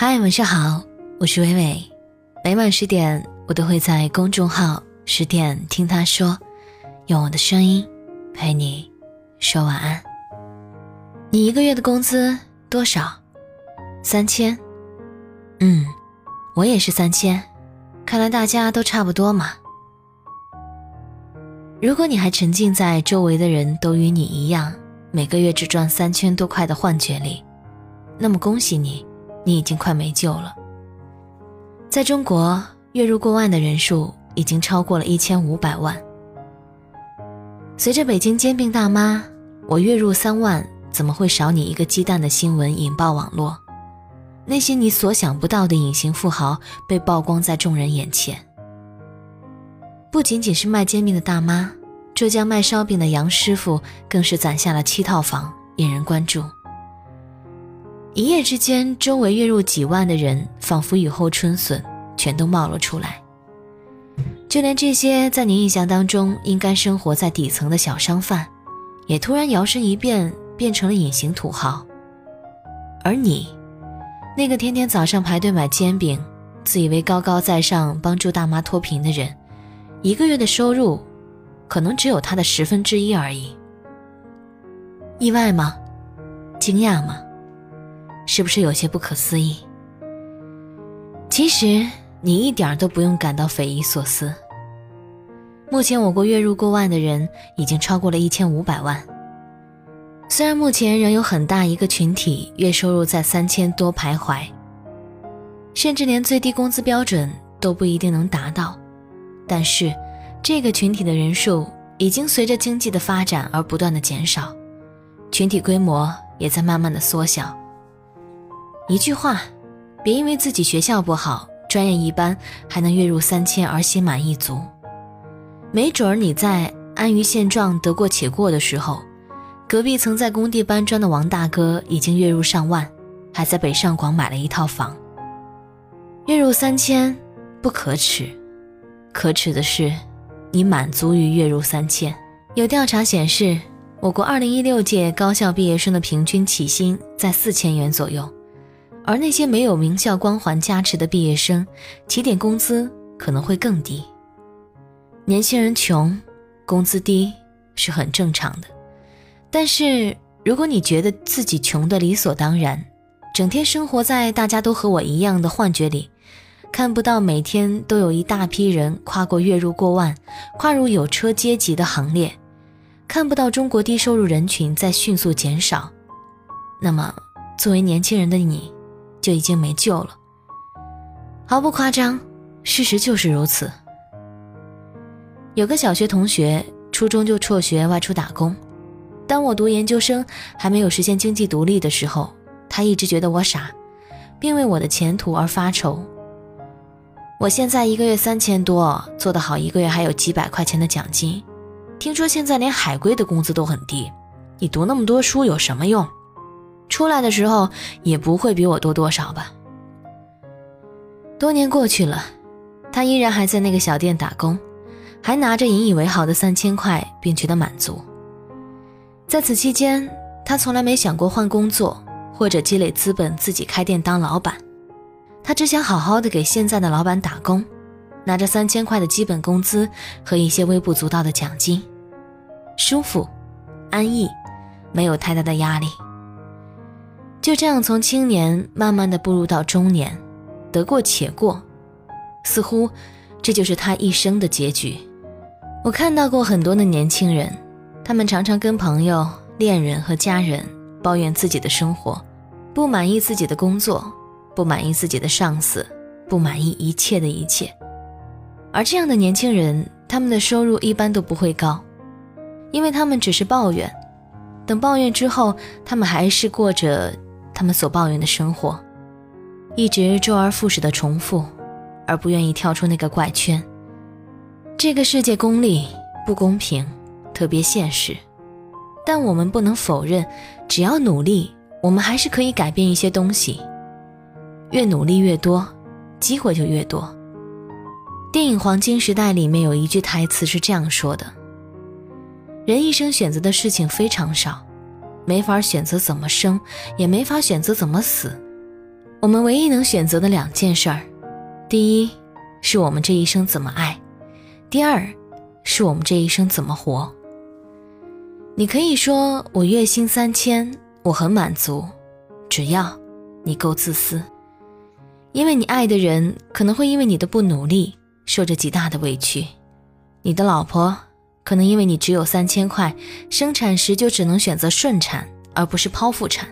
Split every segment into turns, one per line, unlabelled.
嗨，晚上好，我是伟伟。每晚十点，我都会在公众号“十点听他说”，用我的声音陪你说晚安。你一个月的工资多少？三千。嗯，我也是三千。看来大家都差不多嘛。如果你还沉浸在周围的人都与你一样，每个月只赚三千多块的幻觉里，那么恭喜你，你已经快没救了。在中国，月入过万的人数已经超过了一千五百万。随着北京煎饼大妈“我月入三万，怎么会少你一个鸡蛋”的新闻引爆网络。那些你所想不到的隐形富豪被曝光在众人眼前。不仅仅是卖煎饼的大妈，浙江卖烧饼的杨师傅更是攒下了七套房，引人关注。一夜之间，周围月入几万的人仿佛雨后春笋，全都冒了出来。就连这些在你印象当中应该生活在底层的小商贩，也突然摇身一变，变成了隐形土豪。而你。那个天天早上排队买煎饼，自以为高高在上帮助大妈脱贫的人，一个月的收入，可能只有他的十分之一而已。意外吗？惊讶吗？是不是有些不可思议？其实你一点都不用感到匪夷所思。目前我国月入过万的人已经超过了一千五百万。虽然目前仍有很大一个群体月收入在三千多徘徊，甚至连最低工资标准都不一定能达到，但是这个群体的人数已经随着经济的发展而不断的减少，群体规模也在慢慢的缩小。一句话，别因为自己学校不好、专业一般还能月入三千而心满意足，没准儿你在安于现状、得过且过的时候。隔壁曾在工地搬砖的王大哥已经月入上万，还在北上广买了一套房。月入三千不可耻，可耻的是你满足于月入三千。有调查显示，我国2016届高校毕业生的平均起薪在四千元左右，而那些没有名校光环加持的毕业生，起点工资可能会更低。年轻人穷，工资低是很正常的。但是，如果你觉得自己穷的理所当然，整天生活在大家都和我一样的幻觉里，看不到每天都有一大批人跨过月入过万、跨入有车阶级的行列，看不到中国低收入人群在迅速减少，那么，作为年轻人的你，就已经没救了。毫不夸张，事实就是如此。有个小学同学，初中就辍学外出打工。当我读研究生还没有实现经济独立的时候，他一直觉得我傻，并为我的前途而发愁。我现在一个月三千多，做得好一个月还有几百块钱的奖金。听说现在连海归的工资都很低，你读那么多书有什么用？出来的时候也不会比我多多少吧？多年过去了，他依然还在那个小店打工，还拿着引以为豪的三千块，并觉得满足。在此期间，他从来没想过换工作或者积累资本自己开店当老板，他只想好好的给现在的老板打工，拿着三千块的基本工资和一些微不足道的奖金，舒服、安逸，没有太大的压力。就这样从青年慢慢的步入到中年，得过且过，似乎这就是他一生的结局。我看到过很多的年轻人。他们常常跟朋友、恋人和家人抱怨自己的生活，不满意自己的工作，不满意自己的上司，不满意一切的一切。而这样的年轻人，他们的收入一般都不会高，因为他们只是抱怨。等抱怨之后，他们还是过着他们所抱怨的生活，一直周而复始的重复，而不愿意跳出那个怪圈。这个世界功利不公平。特别现实，但我们不能否认，只要努力，我们还是可以改变一些东西。越努力越多，机会就越多。电影《黄金时代》里面有一句台词是这样说的：“人一生选择的事情非常少，没法选择怎么生，也没法选择怎么死。我们唯一能选择的两件事儿，第一，是我们这一生怎么爱；第二，是我们这一生怎么活。你可以说我月薪三千，我很满足，只要你够自私。因为你爱的人可能会因为你的不努力受着极大的委屈，你的老婆可能因为你只有三千块，生产时就只能选择顺产而不是剖腹产，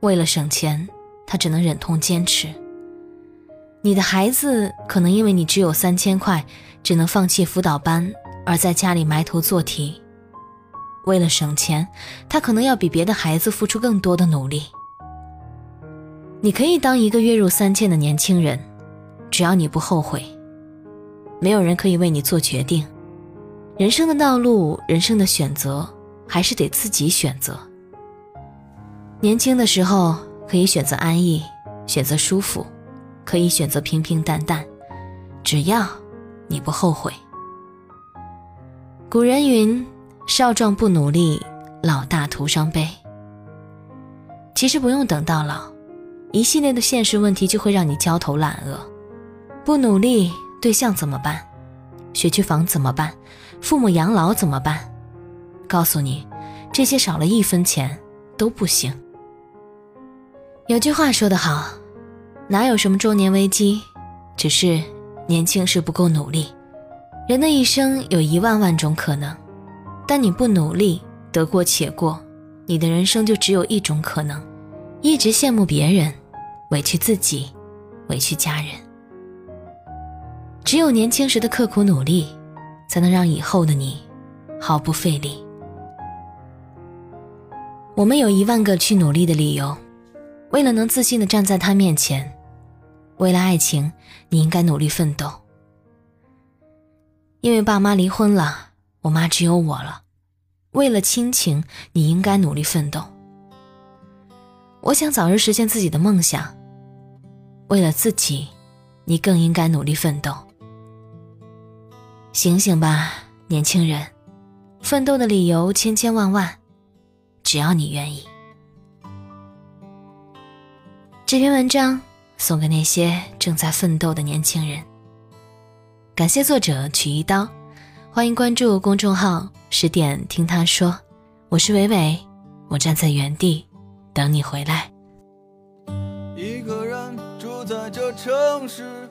为了省钱。他只能忍痛坚持。你的孩子可能因为你只有三千块，只能放弃辅导班，而在家里埋头做题。为了省钱，他可能要比别的孩子付出更多的努力。你可以当一个月入三千的年轻人，只要你不后悔。没有人可以为你做决定，人生的道路，人生的选择，还是得自己选择。年轻的时候。可以选择安逸，选择舒服，可以选择平平淡淡，只要你不后悔。古人云：“少壮不努力，老大徒伤悲。”其实不用等到老，一系列的现实问题就会让你焦头烂额。不努力，对象怎么办？学区房怎么办？父母养老怎么办？告诉你，这些少了一分钱都不行。有句话说得好，哪有什么中年危机，只是年轻时不够努力。人的一生有一万万种可能，但你不努力，得过且过，你的人生就只有一种可能：一直羡慕别人，委屈自己，委屈家人。只有年轻时的刻苦努力，才能让以后的你毫不费力。我们有一万个去努力的理由。为了能自信的站在他面前，为了爱情，你应该努力奋斗。因为爸妈离婚了，我妈只有我了。为了亲情，你应该努力奋斗。我想早日实现自己的梦想。为了自己，你更应该努力奋斗。醒醒吧，年轻人，奋斗的理由千千万万，只要你愿意。这篇文章送给那些正在奋斗的年轻人。感谢作者曲一刀，欢迎关注公众号“十点听他说”，我是伟伟，我站在原地等你回来。
一个人住在这城市，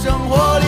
生活里。